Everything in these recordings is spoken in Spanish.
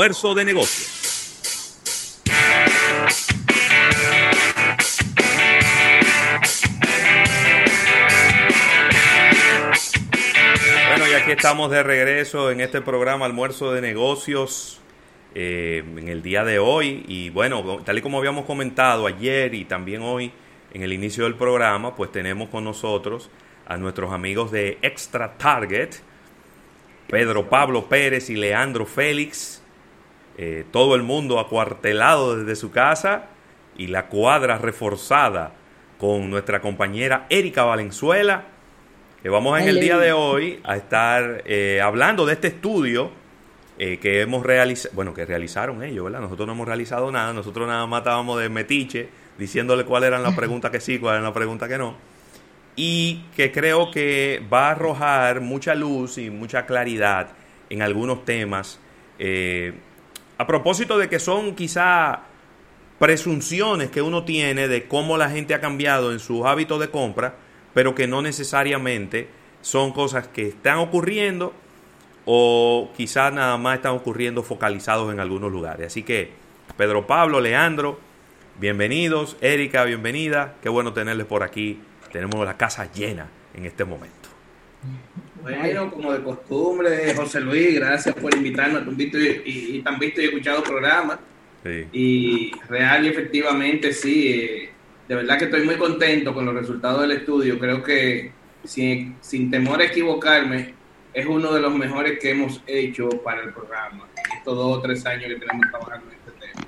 Esfuerzo de negocios. Bueno, y aquí estamos de regreso en este programa Almuerzo de Negocios eh, en el día de hoy. Y bueno, tal y como habíamos comentado ayer y también hoy en el inicio del programa, pues tenemos con nosotros a nuestros amigos de Extra Target, Pedro Pablo Pérez y Leandro Félix eh, todo el mundo acuartelado desde su casa y la cuadra reforzada con nuestra compañera Erika Valenzuela, que vamos en el día de hoy a estar eh, hablando de este estudio eh, que hemos realizado, bueno, que realizaron ellos, ¿verdad? Nosotros no hemos realizado nada, nosotros nada más estábamos de metiche diciéndole cuáles eran las preguntas que sí, cuáles eran las preguntas que no. Y que creo que va a arrojar mucha luz y mucha claridad en algunos temas eh, a propósito de que son quizá presunciones que uno tiene de cómo la gente ha cambiado en sus hábitos de compra, pero que no necesariamente son cosas que están ocurriendo o quizás nada más están ocurriendo focalizados en algunos lugares. Así que, Pedro Pablo, Leandro, bienvenidos, Erika, bienvenida, qué bueno tenerles por aquí, tenemos la casa llena en este momento. Bueno, como de costumbre, José Luis, gracias por invitarnos a tu visto y, tan visto y escuchado programa. Y real y efectivamente, sí, eh, de verdad que estoy muy contento con los resultados del estudio. Creo que sin, sin temor a equivocarme, es uno de los mejores que hemos hecho para el programa. Estos dos o tres años que tenemos trabajando en este tema.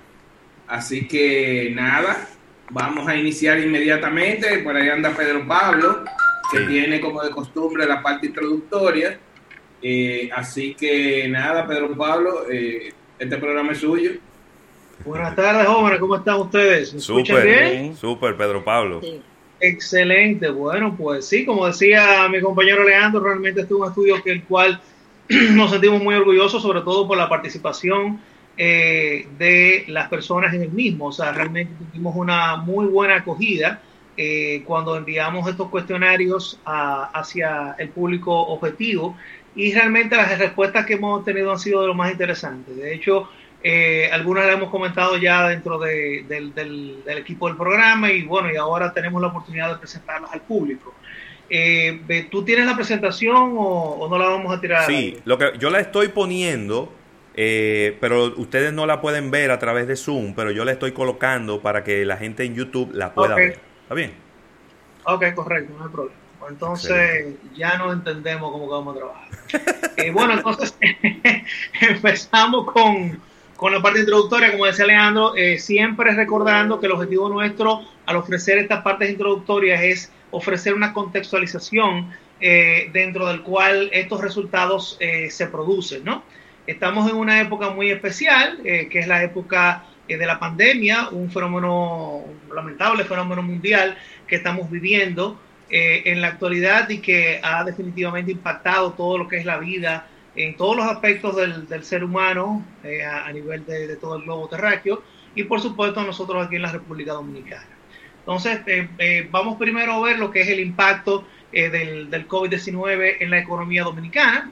Así que nada, vamos a iniciar inmediatamente. Por ahí anda Pedro Pablo que tiene como de costumbre la parte introductoria. Eh, así que nada, Pedro Pablo, eh, este programa es suyo. Buenas tardes, jóvenes, ¿cómo están ustedes? ¿Me escuchan bien? Súper, Pedro Pablo. Excelente, bueno, pues sí, como decía mi compañero Leandro, realmente este es un estudio que el cual nos sentimos muy orgullosos, sobre todo por la participación eh, de las personas en el mismo. O sea, realmente tuvimos una muy buena acogida eh, cuando enviamos estos cuestionarios hacia el público objetivo y realmente las respuestas que hemos tenido han sido de lo más interesantes. De hecho, eh, algunas las hemos comentado ya dentro del, equipo del programa y bueno, y ahora tenemos la oportunidad de presentarlas al público. Eh, ¿Tú tienes la presentación o, no la vamos a tirar? Sí, lo que yo la estoy poniendo, pero ustedes no la pueden ver a través de Zoom, pero yo la estoy colocando para que la gente en YouTube la pueda ver. ¿Está bien? Ok, correcto, no hay problema. Pues entonces ya no entendemos cómo vamos a trabajar. Eh, bueno, entonces empezamos con, con, la parte introductoria, como decía Leandro, eh, siempre recordando que el objetivo nuestro al ofrecer estas partes introductorias es ofrecer una contextualización eh, dentro del cual estos resultados se producen, ¿no? Estamos en una época muy especial, que es la época de la pandemia, un fenómeno, un lamentable fenómeno mundial que estamos viviendo eh, en la actualidad y que ha definitivamente impactado todo lo que es la vida en todos los aspectos del, del ser humano eh, a, nivel de, todo el globo terráqueo y por supuesto nosotros aquí en la República Dominicana. Entonces, eh, vamos primero a ver lo que es el impacto del, del COVID-19 en la economía dominicana.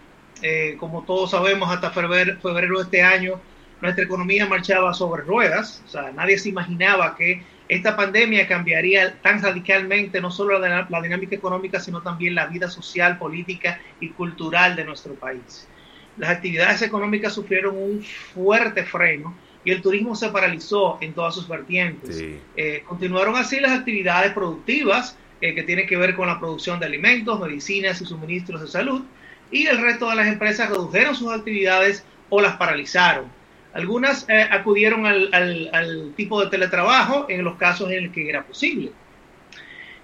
como todos sabemos, hasta febrero, febrero de este año nuestra economía marchaba sobre ruedas, o sea, nadie se imaginaba que esta pandemia cambiaría tan radicalmente no solo la, la, dinámica económica, sino también la vida social, política y cultural de nuestro país. Las actividades económicas sufrieron un fuerte freno y el turismo se paralizó en todas sus vertientes. Eh, continuaron así las actividades productivas eh, que tienen que ver con la producción de alimentos, medicinas y suministros de salud, y el resto de las empresas redujeron sus actividades o las paralizaron. Algunas eh, acudieron al, tipo de teletrabajo en los casos en los que era posible.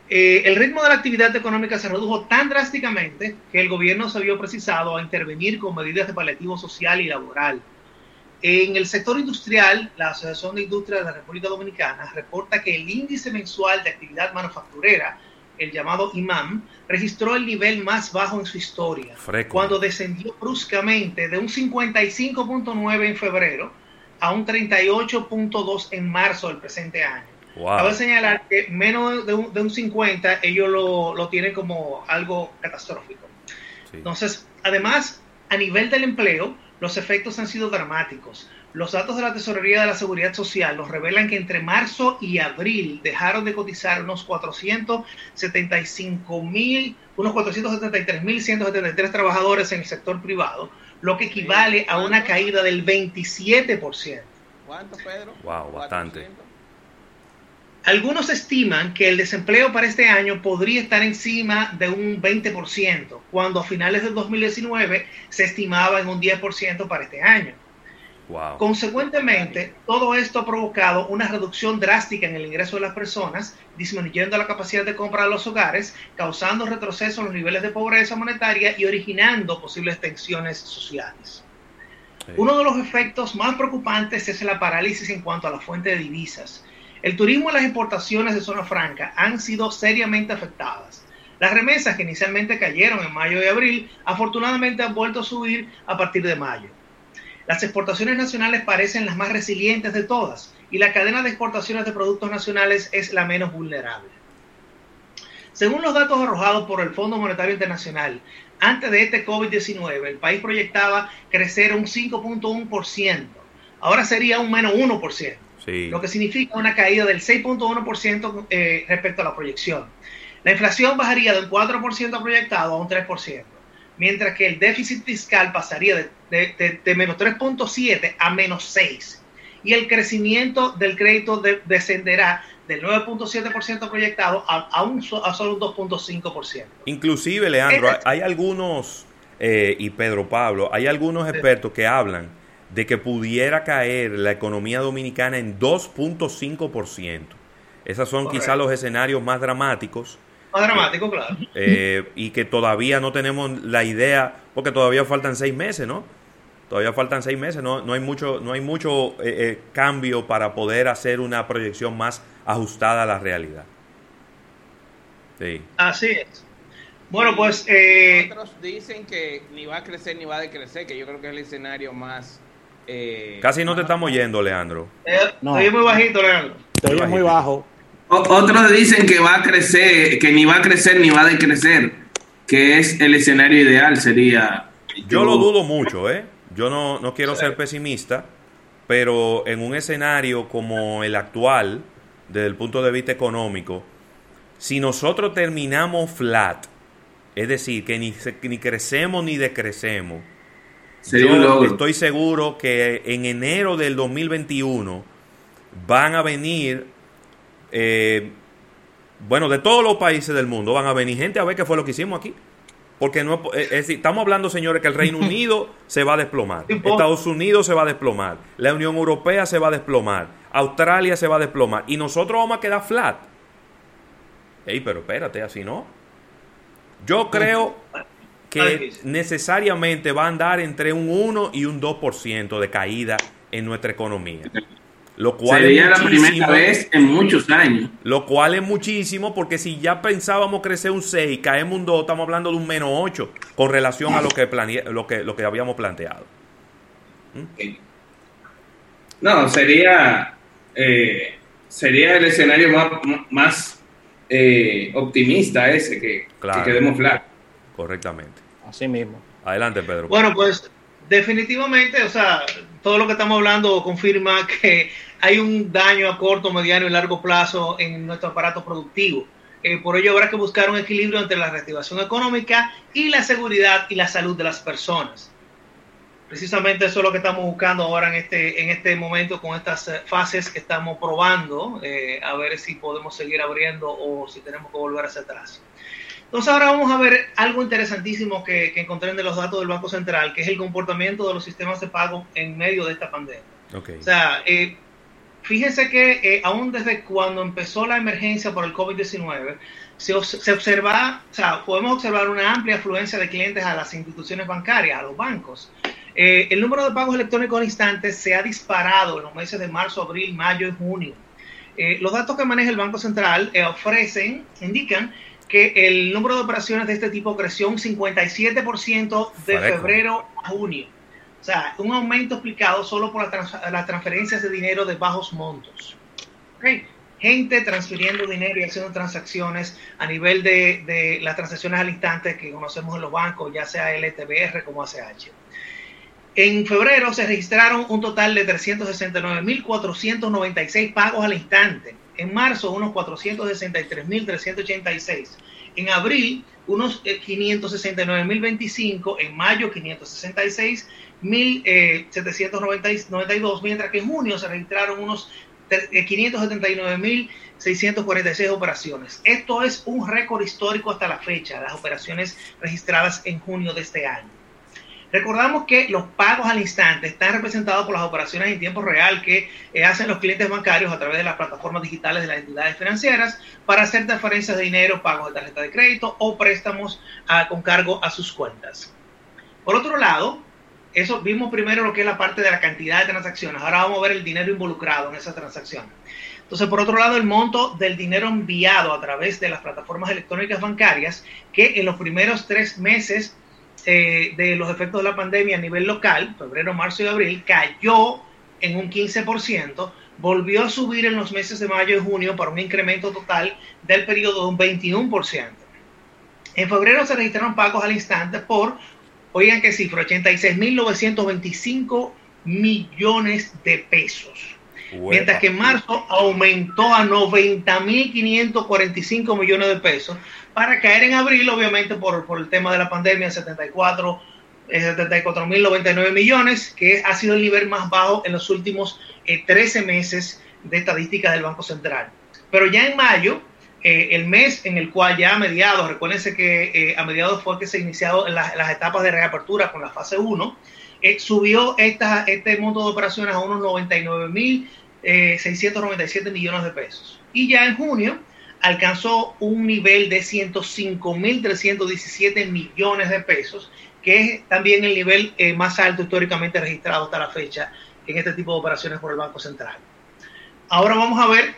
Eh, el ritmo de la actividad económica se redujo tan drásticamente que el gobierno se vio precisado a intervenir con medidas de paliativo social y laboral. En el sector industrial, la Asociación de Industria de la República Dominicana reporta que el índice mensual de actividad manufacturera el llamado imam, registró el nivel más bajo en su historia, cuando descendió bruscamente de un 55.9 en febrero a un 38.2 en marzo del presente año. Cabe señalar que menos de un, 50 ellos lo, lo, tienen como algo catastrófico. Entonces, además, a nivel del empleo, los efectos han sido dramáticos. Los datos de la Tesorería de la Seguridad Social nos revelan que entre marzo y abril dejaron de cotizar unos 475 mil, unos 473.173 trabajadores en el sector privado, lo que equivale a una caída del 27%. ¿Cuánto, Pedro? Wow, bastante. Algunos estiman que el desempleo para este año podría estar encima de un 20%, cuando a finales del 2019 se estimaba en un 10% para este año. Consecuentemente, todo esto ha provocado una reducción drástica en el ingreso de las personas, disminuyendo la capacidad de compra de los hogares, causando retroceso en los niveles de pobreza monetaria y originando posibles tensiones sociales. Uno de los efectos más preocupantes es la parálisis en cuanto a la fuente de divisas. El turismo y las exportaciones de zona franca han sido seriamente afectadas. Las remesas que inicialmente cayeron en mayo y abril, afortunadamente han vuelto a subir a partir de mayo. Las exportaciones nacionales parecen las más resilientes de todas y la cadena de exportaciones de productos nacionales es la menos vulnerable. Según los datos arrojados por el Fondo Monetario Internacional, antes de este COVID-19 el país proyectaba crecer un 5.1%, ahora sería un menos 1%, lo que significa una caída del 6.1% eh, respecto a la proyección. La inflación bajaría del 4% proyectado a un 3% mientras que el déficit fiscal pasaría de, menos 3.7 a menos 6 y el crecimiento del crédito descenderá del 9.7% proyectado a, un, a solo un 2.5%. Inclusive, Leandro, hay, algunos, eh, y Pedro Pablo, hay algunos expertos que hablan de que pudiera caer la economía dominicana en 2.5%. Esos son quizás los escenarios más dramáticos más dramático, claro. Eh, y que todavía no tenemos la idea, porque todavía faltan seis meses, ¿no? Todavía faltan seis meses, no, no hay mucho, no hay mucho eh, eh, cambio para poder hacer una proyección más ajustada a la realidad. Sí. Así es. Bueno, pues... Otros dicen que ni va a crecer ni va a decrecer, que yo creo que es el escenario más... Casi no te estamos oyendo, Leandro. no. Estoy muy bajito, Leandro. Estoy muy bajo. Otros dicen que va a crecer, que ni va a crecer ni va a decrecer, que es el escenario ideal, sería. Yo, lo dudo mucho, ¿eh? Yo no, no quiero ser pesimista, pero en un escenario como el actual, desde el punto de vista económico, si nosotros terminamos flat, es decir, que ni, ni crecemos ni decrecemos, yo estoy seguro que en enero del 2021 van a venir eh, bueno, de todos los países del mundo van a venir gente a ver qué fue lo que hicimos aquí. Porque no es, decir, estamos hablando, señores, que el Reino Unido se va a desplomar, Estados Unidos se va a desplomar, la Unión Europea se va a desplomar, Australia se va a desplomar y nosotros vamos a quedar flat. Ey, pero espérate, así no. Yo creo que necesariamente va a andar entre un 1 y un 2% de caída en nuestra economía. Lo cual Sería la primera vez en muchos años. Lo cual es muchísimo porque si ya pensábamos crecer un 6 y caemos un 2, estamos hablando de un menos 8 con relación a lo que, lo que, lo que habíamos planteado. ¿Mm? No, sería, eh, sería el escenario más, más eh, optimista ese, que, que quedemos flat. Correctamente. Así mismo. Adelante, Pedro. Bueno, pues definitivamente, o sea, todo lo que estamos hablando confirma que hay un daño a corto, mediano y largo plazo en nuestro aparato productivo. Eh, por ello habrá que buscar un equilibrio entre la reactivación económica y la seguridad y la salud de las personas. Precisamente eso es lo que estamos buscando ahora en este, en este momento con estas eh, fases que estamos probando, eh, a ver si podemos seguir abriendo o si tenemos que volver hacia atrás. Entonces ahora vamos a ver algo interesantísimo que, encontré en los datos del Banco Central, que es el comportamiento de los sistemas de pago en medio de esta pandemia. O sea, eh, fíjense que eh, aún desde cuando empezó la emergencia por el COVID-19, se, se, observa, o sea, podemos observar una amplia afluencia de clientes a las instituciones bancarias, a los bancos. Eh, el número de pagos electrónicos al instante se ha disparado en los meses de marzo, abril, mayo y junio. los datos que maneja el Banco Central ofrecen, indican que el número de operaciones de este tipo creció un 57% de febrero a junio. O sea, un aumento explicado solo por las transferencias de dinero de bajos montos. Gente transfiriendo dinero y haciendo transacciones a nivel de, las transacciones al instante que conocemos en los bancos, ya sea LTBR como ACH. En febrero se registraron un total de 369.496 pagos al instante. En marzo, unos 463.386. En abril, unos 569.025. En mayo, 566.792. Mientras que en junio se registraron unos 579.646 operaciones. Esto es un récord histórico hasta la fecha, las operaciones registradas en junio de este año. Recordamos que los pagos al instante están representados por las operaciones en tiempo real que eh, hacen los clientes bancarios a través de las plataformas digitales de las entidades financieras para hacer transferencias de dinero, pagos de tarjeta de crédito o préstamos ah, con cargo a sus cuentas. Por otro lado, eso vimos primero lo que es la parte de la cantidad de transacciones. Ahora vamos a ver el dinero involucrado en esa transacción. Entonces, por otro lado, el monto del dinero enviado a través de las plataformas electrónicas bancarias, que en los primeros tres meses eh, de los efectos de la pandemia a nivel local, febrero, marzo y abril, cayó en un 15%, volvió a subir en los meses de mayo y junio para un incremento total del periodo de un 21%. En febrero se registraron pagos al instante por, oigan qué cifra, 86.925 millones de pesos. Mientras que en marzo aumentó a 90.545 millones de pesos, para caer en abril, obviamente por, por el tema de la pandemia, 74 74.099 millones, que ha sido el nivel más bajo en los últimos 13 eh, meses de estadísticas del Banco Central. Pero ya en mayo, eh, el mes en el cual ya a mediados, recuérdense que eh, a mediados fue que se iniciaron las, las etapas de reapertura con la fase 1, subió esta, este monto de operaciones a unos 99.697 millones de pesos. Y ya en junio, alcanzó un nivel de 105.317 millones de pesos, que es también el nivel eh, más alto históricamente registrado hasta la fecha en este tipo de operaciones por el Banco Central. Ahora vamos a ver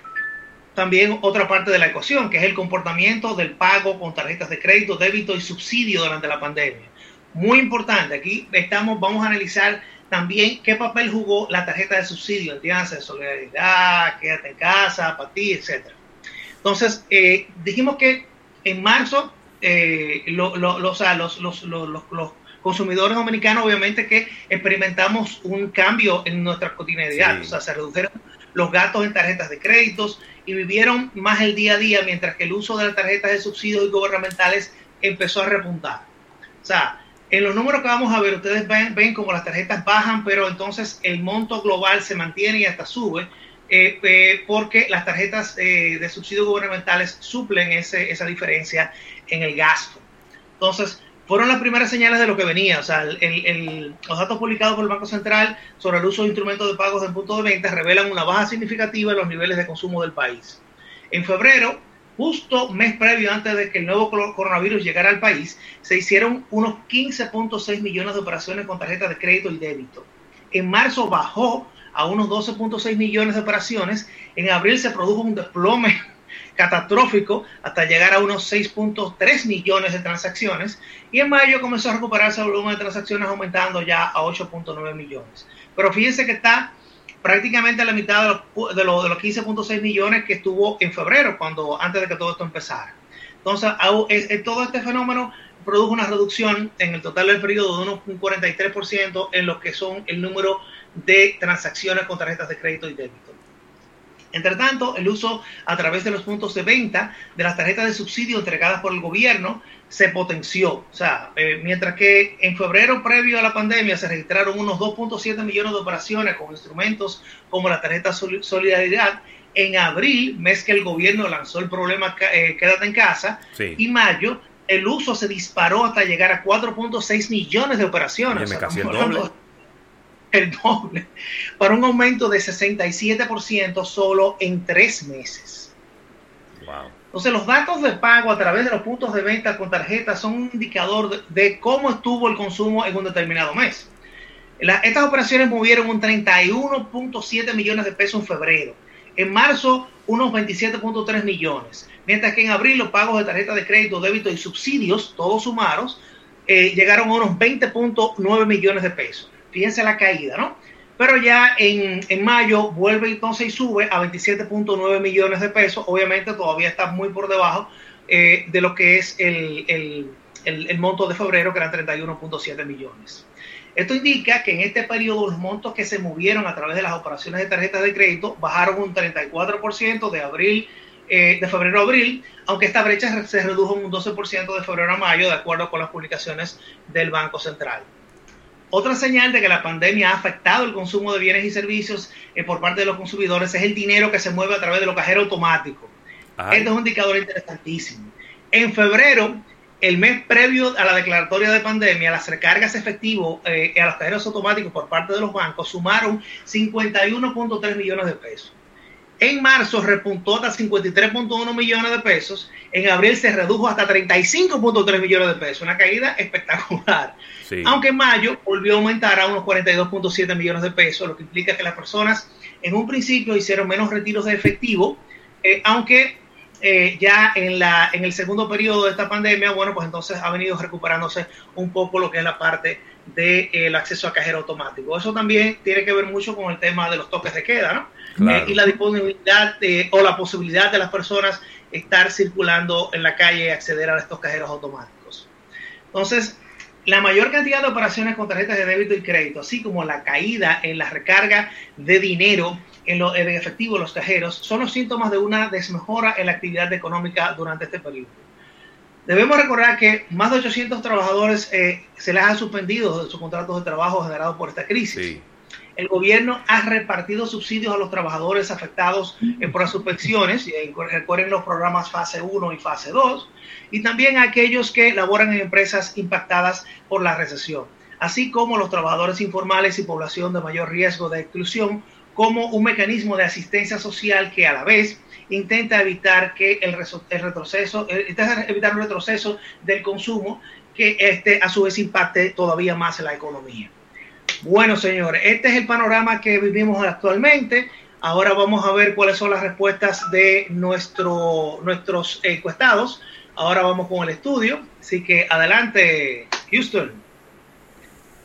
también otra parte de la ecuación, que es el comportamiento del pago con tarjetas de crédito, débito y subsidio durante la pandemia. Muy importante, aquí estamos, vamos a analizar también qué papel jugó la tarjeta de subsidio, entiéndase, solidaridad, quédate en casa, para ti, etcétera. Entonces, eh, dijimos que en marzo eh, los, consumidores dominicanos obviamente que experimentamos un cambio en nuestra cotidianidad, o sea, se redujeron los gastos en tarjetas de créditos y vivieron más el día a día, mientras que el uso de las tarjetas de subsidios y gubernamentales empezó a repuntar. O sea, en los números que vamos a ver, ustedes ven, ven como las tarjetas bajan, pero entonces el monto global se mantiene y hasta sube eh, eh, porque las tarjetas eh, de subsidios gubernamentales suplen ese, esa diferencia en el gasto. Entonces, fueron las primeras señales de lo que venía. O sea, los datos publicados por el Banco Central sobre el uso de instrumentos de pagos en punto de venta revelan una baja significativa en los niveles de consumo del país. En febrero, justo mes previo antes de que el nuevo coronavirus llegara al país, se hicieron unos 15.6 millones de operaciones con tarjetas de crédito y débito. En marzo bajó a unos 12.6 millones de operaciones. En abril se produjo un desplome catastrófico hasta llegar a unos 6.3 millones de transacciones y en mayo comenzó a recuperarse el volumen de transacciones aumentando ya a 8.9 millones. Pero fíjense que está prácticamente la mitad de los, de los, de los 15.6 millones que estuvo en febrero, cuando antes de que todo esto empezara. Entonces, todo este fenómeno produjo una reducción en el total del periodo de un 43% en lo que son el número de transacciones con tarjetas de crédito y débito. Entre tanto, el uso a través de los puntos de venta de las tarjetas de subsidio entregadas por el gobierno se potenció. O sea, eh, mientras que en febrero previo a la pandemia se registraron unos 2.7 millones de operaciones con instrumentos como la tarjeta Solidaridad, en abril, mes que el gobierno lanzó el programa eh, Quédate en casa, y mayo, el uso se disparó hasta llegar a 4.6 millones de operaciones el doble, para un aumento de 67% solo en tres meses. Entonces, los datos de pago a través de los puntos de venta con tarjeta son un indicador de, cómo estuvo el consumo en un determinado mes. estas operaciones movieron un 31.7 millones de pesos en febrero. En marzo, unos 27.3 millones. Mientras que en abril los pagos de tarjeta de crédito, débito y subsidios, todos sumados, eh, llegaron a unos 20.9 millones de pesos fíjense la caída, ¿no? Pero ya en, en mayo vuelve entonces y sube a 27.9 millones de pesos. Obviamente todavía está muy por debajo eh, de lo que es el, el, el, monto de febrero, que eran 31.7 millones. Esto indica que en este periodo los montos que se movieron a través de las operaciones de tarjetas de crédito bajaron un 34% de abril eh, de febrero a abril, aunque esta brecha se redujo un 12% de febrero a mayo, de acuerdo con las publicaciones del Banco Central. Otra señal de que la pandemia ha afectado el consumo de bienes y servicios eh, por parte de los consumidores es el dinero que se mueve a través de los cajeros automáticos. Este es un indicador interesantísimo. En febrero, el mes previo a la declaratoria de pandemia, las recargas efectivos eh, a los cajeros automáticos por parte de los bancos sumaron 51.3 millones de pesos. En marzo repuntó hasta 53.1 millones de pesos. En abril se redujo hasta 35.3 millones de pesos. Una caída espectacular. Aunque en mayo volvió a aumentar a unos 42.7 millones de pesos, lo que implica que las personas en un principio hicieron menos retiros de efectivo, eh, aunque eh, ya en, la, en el segundo periodo de esta pandemia, bueno, pues entonces ha venido recuperándose un poco lo que es la parte del eh, acceso a cajero automático. Eso también tiene que ver mucho con el tema de los toques de queda, ¿no? Eh, y la disponibilidad o la posibilidad de las personas estar circulando en la calle y acceder a estos cajeros automáticos. Entonces, la mayor cantidad de operaciones con tarjetas de débito y crédito, así como la caída en la recarga de dinero en, lo, en efectivo en los cajeros, son los síntomas de una desmejora en la actividad económica durante este periodo. Debemos recordar que más de 800 trabajadores eh, se les ha suspendido de sus contratos de trabajo generados por esta crisis. El gobierno ha repartido subsidios a los trabajadores afectados por las suspensiones, y recuerden los programas fase 1 y fase 2, y también a aquellos que laboran en empresas impactadas por la recesión, así como los trabajadores informales y población de mayor riesgo de exclusión, como un mecanismo de asistencia social que a la vez intenta evitar que el, retroceso, eh, evitar un retroceso del consumo que este a su vez impacte todavía más la economía. Bueno, señores, este es el panorama que vivimos actualmente. Ahora vamos a ver cuáles son las respuestas de nuestro, nuestros encuestados. Ahora vamos con el estudio. Así que adelante, Houston.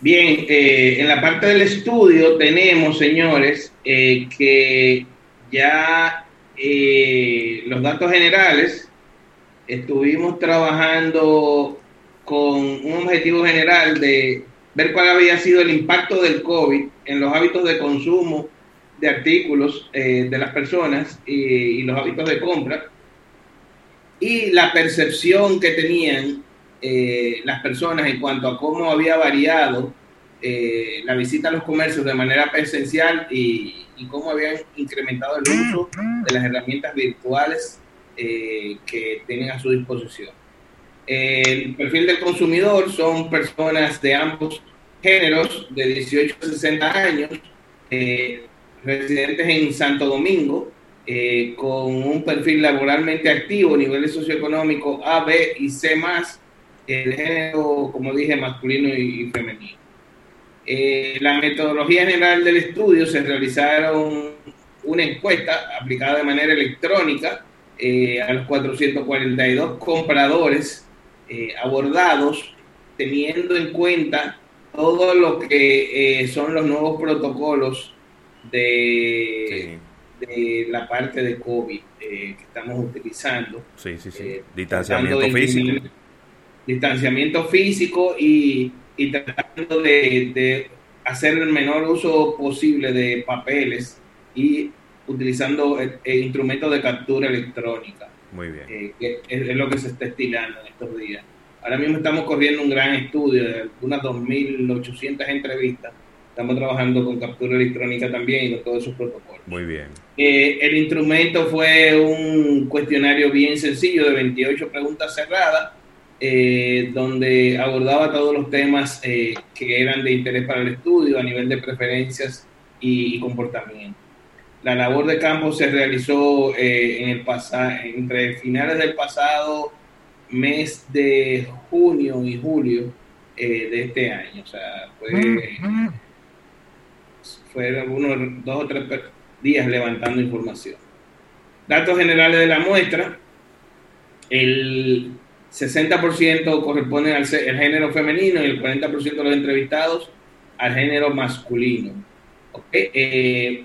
Bien, eh, en la parte del estudio tenemos, señores, eh, que ya eh, los datos generales estuvimos trabajando con un objetivo general de ver cuál había sido el impacto del COVID en los hábitos de consumo de artículos eh, de las personas y, los hábitos de compra. Y la percepción que tenían eh, las personas en cuanto a cómo había variado eh, la visita a los comercios de manera presencial y, y, cómo habían incrementado el uso de las herramientas virtuales que tienen a su disposición. El perfil del consumidor son personas de ambos géneros de 18 a 60 años, eh, residentes en Santo Domingo, eh, con un perfil laboralmente activo, niveles socioeconómicos A, B y C el género, como dije, masculino y, femenino. Eh, la metodología general del estudio se realizaron una encuesta aplicada de manera electrónica a los 442 compradores abordados teniendo en cuenta todo lo que eh, son los nuevos protocolos de, de la parte de COVID eh, que estamos utilizando. Sí, sí, sí. Eh, distanciamiento físico. Distanciamiento físico y, y tratando de, de, hacer el menor uso posible de papeles y utilizando instrumentos de captura electrónica. Muy bien. es lo que se está estilando en estos días. Ahora mismo estamos corriendo un gran estudio de unas 2.800 entrevistas. Estamos trabajando con captura electrónica también y con todos esos protocolos. Muy bien. Eh, el instrumento fue un cuestionario bien sencillo de 28 preguntas cerradas, eh, donde abordaba todos los temas eh, que eran de interés para el estudio a nivel de preferencias y, comportamiento. La labor de campo se realizó en el entre finales del pasado mes de junio y julio eh, de este año. O sea, fue, fueron unos dos o tres días levantando información. Datos generales de la muestra. El 60% corresponde al género femenino y el 40% de los entrevistados al género masculino. Eh,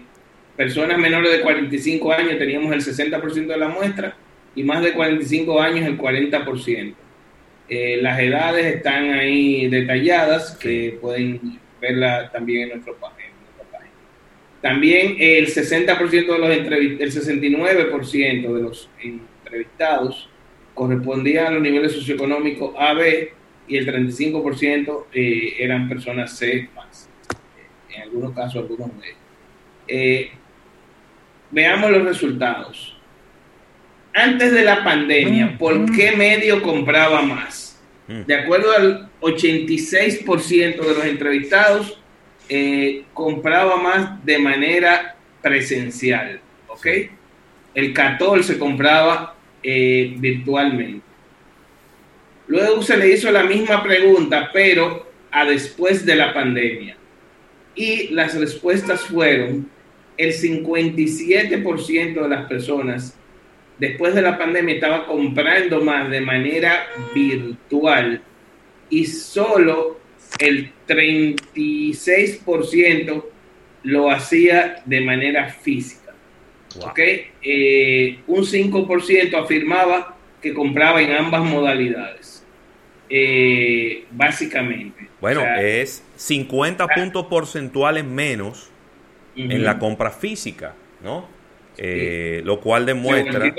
personas menores de 45 años teníamos el 60% de la muestra y más de 45 años el 40%. Eh, las edades están ahí detalladas, que pueden verla también en nuestro página. También el 60% de los entrevistados, el 69% de los entrevistados correspondían a los niveles socioeconómicos A, B y el 35% eh, eran personas C más. En algunos casos, algunos B. Eh, veamos los resultados. Antes de la pandemia, ¿por qué medio compraba más? Mm. De acuerdo al 86% de los entrevistados, eh, compraba más de manera presencial, ¿ok? El 14 compraba eh, virtualmente. Luego se le hizo la misma pregunta, pero a después de la pandemia. Y las respuestas fueron, el 57% de las personas después de la pandemia estaba comprando más de manera virtual y solo el 36% lo hacía de manera física. Eh, un 5% afirmaba que compraba en ambas modalidades. Eh, básicamente. Bueno, es 50 puntos porcentuales menos en la compra física, ¿no? Eh, lo cual demuestra...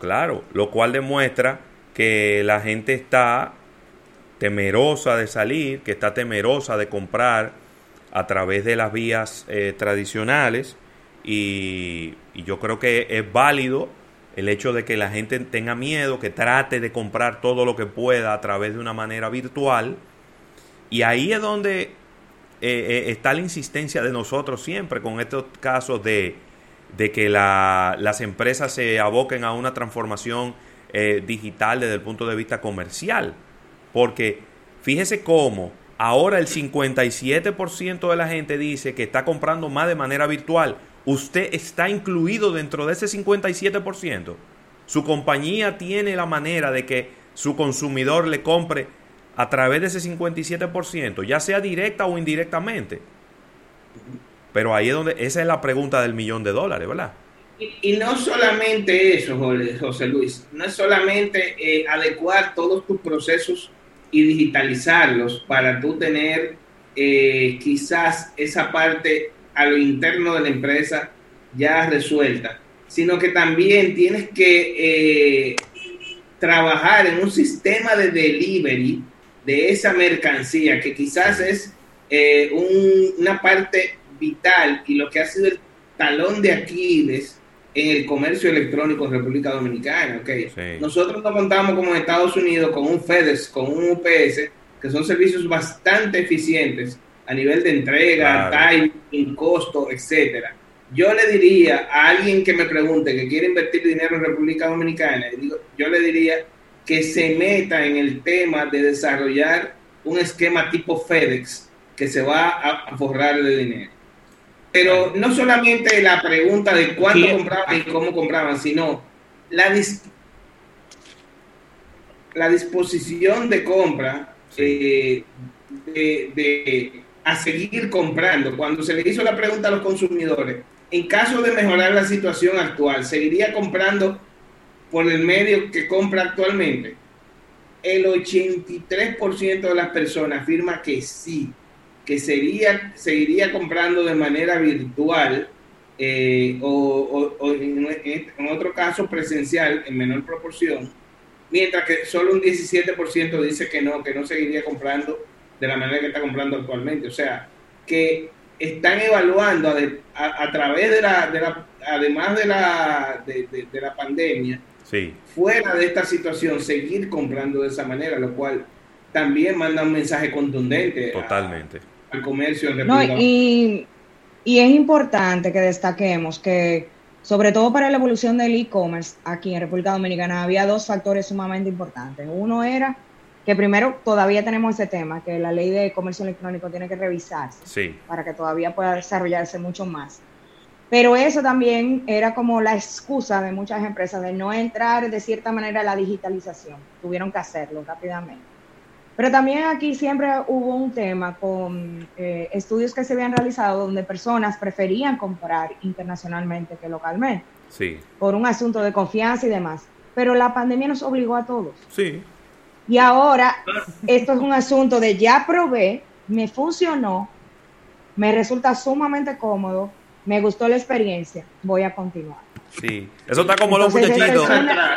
Claro, lo cual demuestra que la gente está temerosa de salir, que está temerosa de comprar a través de las vías eh, tradicionales y, yo creo que es válido el hecho de que la gente tenga miedo, que trate de comprar todo lo que pueda a través de una manera virtual y ahí es donde eh, eh, está la insistencia de nosotros siempre con estos casos de, de que las empresas se aboquen a una transformación digital desde el punto de vista comercial porque fíjese cómo ahora el 57% de la gente dice que está comprando más de manera virtual. Usted está incluido dentro de ese 57%. Su compañía tiene la manera de que su consumidor le compre a través de ese 57%, ya sea directa o indirectamente. Pero ahí es donde, esa es la pregunta del millón de dólares, ¿verdad? Y, no solamente eso, José Luis, no es solamente eh, adecuar todos tus procesos y digitalizarlos para tú tener eh, quizás esa parte a lo interno de la empresa ya resuelta, sino que también tienes que eh, trabajar en un sistema de delivery de esa mercancía que quizás es eh, una parte vital y lo que ha sido el talón de Aquiles en el comercio electrónico en República Dominicana. Okay. Nosotros no contamos como en Estados Unidos con un FedEx, con un UPS, que son servicios bastante eficientes a nivel de entrega, timing, costo, etcétera. Yo le diría a alguien que me pregunte que quiere invertir dinero en República Dominicana, yo le diría que se meta en el tema de desarrollar un esquema tipo FedEx que se va a forrar de dinero. Pero no solamente la pregunta de cuánto compraban y cómo compraban, sino la, la disposición de compra eh, de, a seguir comprando. Cuando se le hizo la pregunta a los consumidores, en caso de mejorar la situación actual, ¿seguiría comprando por el medio que compra actualmente? El 83% de las personas afirma que sí que sería, seguiría comprando de manera virtual eh, o, en, otro caso presencial en menor proporción, mientras que solo un 17% dice que no, que no seguiría comprando de la manera que está comprando actualmente. O sea, que están evaluando a, través de la, de la, además de la, de, la pandemia, sí. fuera de esta situación, seguir comprando de esa manera, lo cual también manda un mensaje contundente. Totalmente al comercio no, y, y es importante que destaquemos que, sobre todo para la evolución del e-commerce aquí en República Dominicana, había dos factores sumamente importantes. Uno era que primero todavía tenemos ese tema, que la ley de comercio electrónico tiene que revisarse para que todavía pueda desarrollarse mucho más. Pero eso también era como la excusa de muchas empresas de no entrar de cierta manera a la digitalización. Tuvieron que hacerlo rápidamente. Pero también aquí siempre hubo un tema con eh, estudios que se habían realizado donde personas preferían comprar internacionalmente que localmente. Sí. Por un asunto de confianza y demás. Pero la pandemia nos obligó a todos. Sí. Y ahora esto es un asunto de ya probé, me funcionó, me resulta sumamente cómodo, me gustó la experiencia, voy a continuar. Sí, eso está como los muchachitos,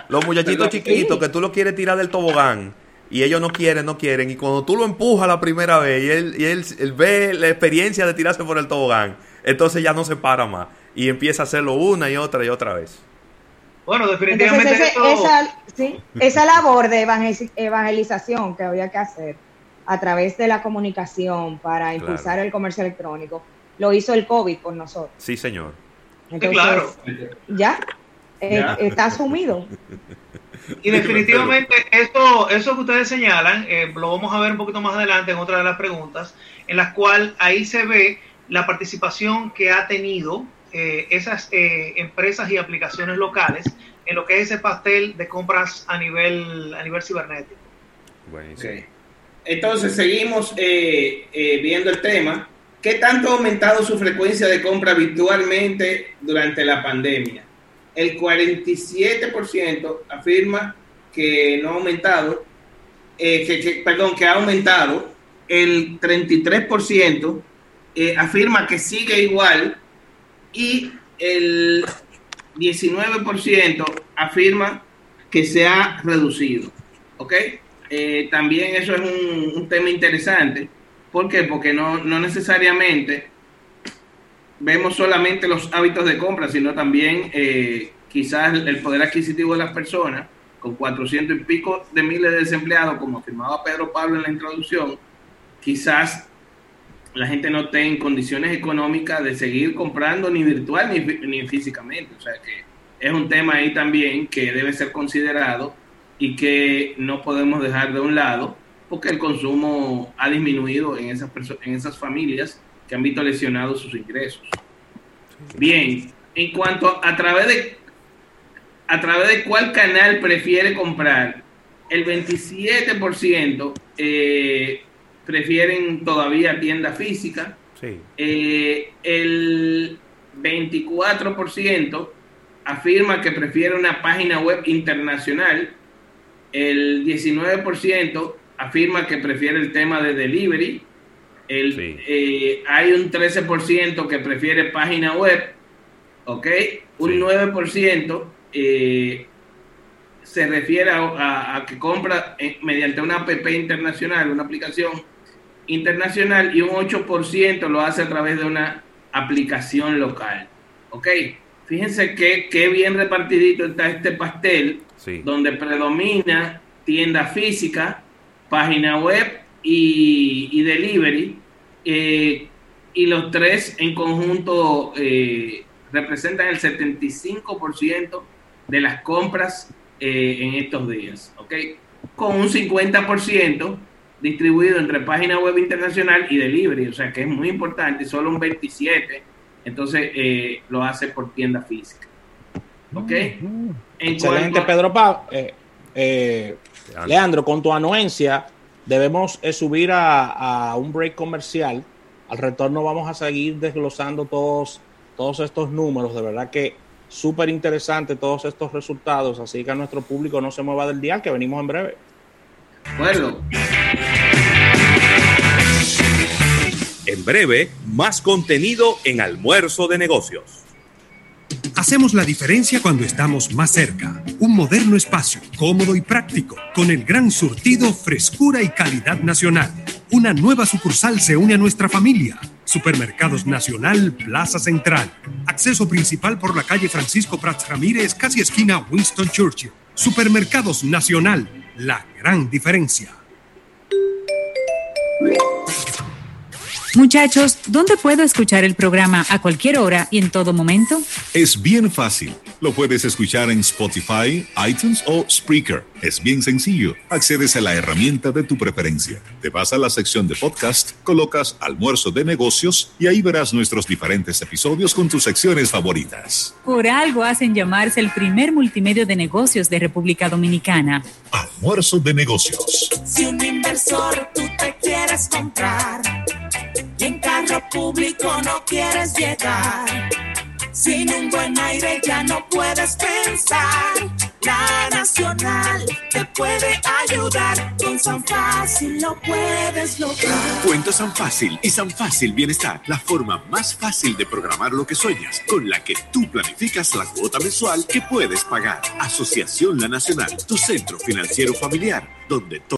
los muchachitos chiquitos que tú lo quieres tirar del tobogán y ellos no quieren, no quieren. Y cuando tú lo empujas la primera vez y él, y él, ve la experiencia de tirarse por el tobogán, entonces ya no se para más y empieza a hacerlo una y otra y otra vez. Bueno, definitivamente esa, esa labor de evangelización que había que hacer a través de la comunicación para impulsar el comercio electrónico, lo hizo el COVID con nosotros. Sí, señor. Entonces, claro. Ya, eh, está asumido. Y definitivamente esto, eso que ustedes señalan, eh, lo vamos a ver un poquito más adelante en otra de las preguntas, en las cuales ahí se ve la participación que ha tenido eh, esas eh, empresas y aplicaciones locales en lo que es ese pastel de compras a nivel, a nivel cibernético. Entonces seguimos viendo el tema. ¿Qué tanto ha aumentado su frecuencia de compra virtualmente durante la pandemia? el 47% afirma que no ha aumentado, eh, que, perdón, que ha aumentado, el 33% eh, afirma que sigue igual y el 19% afirma que se ha reducido. ¿Ok? Eh, también eso es un, tema interesante. ¿Por qué? Porque no, no necesariamente vemos solamente los hábitos de compra, sino también eh, quizás el poder adquisitivo de las personas, con 400 y pico de miles de desempleados, como afirmaba Pedro Pablo en la introducción, quizás la gente no esté en condiciones económicas de seguir comprando ni virtual ni, ni físicamente. O sea que es un tema ahí también que debe ser considerado y que no podemos dejar de un lado porque el consumo ha disminuido en esas, en esas familias que han visto lesionados sus ingresos. Bien, en cuanto a través de a través de cuál canal prefiere comprar, el 27% eh, prefieren todavía tienda física, eh, el 24% afirma que prefiere una página web internacional, el 19% afirma que prefiere el tema de delivery, el, eh, hay un 13% que prefiere página web, ¿ok? Un 9% eh, se refiere a, que compra eh, mediante una app internacional, una aplicación internacional, y un 8% lo hace a través de una aplicación local, ¿ok? Fíjense que, qué bien repartidito está este pastel, donde predomina tienda física, página web y, delivery, eh, y los tres en conjunto eh, representan el 75% de las compras eh, en estos días, ¿ok? Con un 50% distribuido entre página web internacional y delivery, o sea que es muy importante, solo un 27%, entonces lo hace por tienda física. ¿Ok? Excelente, Pedro Pablo. Leandro, con tu anuencia, debemos eh, subir a, un break comercial. Al retorno vamos a seguir desglosando todos, todos estos números. De verdad que súper interesante todos estos resultados. Así que a nuestro público no se mueva del día, que venimos en breve. Bueno. En breve, más contenido en almuerzo de negocios. Hacemos la diferencia cuando estamos más cerca. Un moderno espacio, cómodo y práctico, con el gran surtido, frescura y calidad nacional. Una nueva sucursal se une a nuestra familia. Supermercados Nacional, Plaza Central. Acceso principal por la calle Francisco Prats Ramírez, casi esquina Winston Churchill. Supermercados Nacional, la gran diferencia. Muchachos, ¿dónde puedo escuchar el programa a cualquier hora y en todo momento? Es bien fácil. Lo puedes escuchar en Spotify, iTunes o Spreaker. Es bien sencillo. Accedes a la herramienta de tu preferencia. Te vas a la sección de podcast, colocas almuerzo de negocios y ahí verás nuestros diferentes episodios con tus secciones favoritas. Por algo hacen llamarse el primer multimedio de negocios de República Dominicana. Almuerzo de negocios. Si un inversor tú te quieres comprar y en carro público no quieres llegar. Sin un buen aire ya no puedes pensar La Nacional te puede ayudar. Con San Fácil lo puedes lograr. Cuenta San Fácil y San Fácil Bienestar, la forma más fácil de programar lo que sueñas, con la que tú planificas la cuota mensual que puedes pagar. Asociación La Nacional, tu centro financiero familiar, donde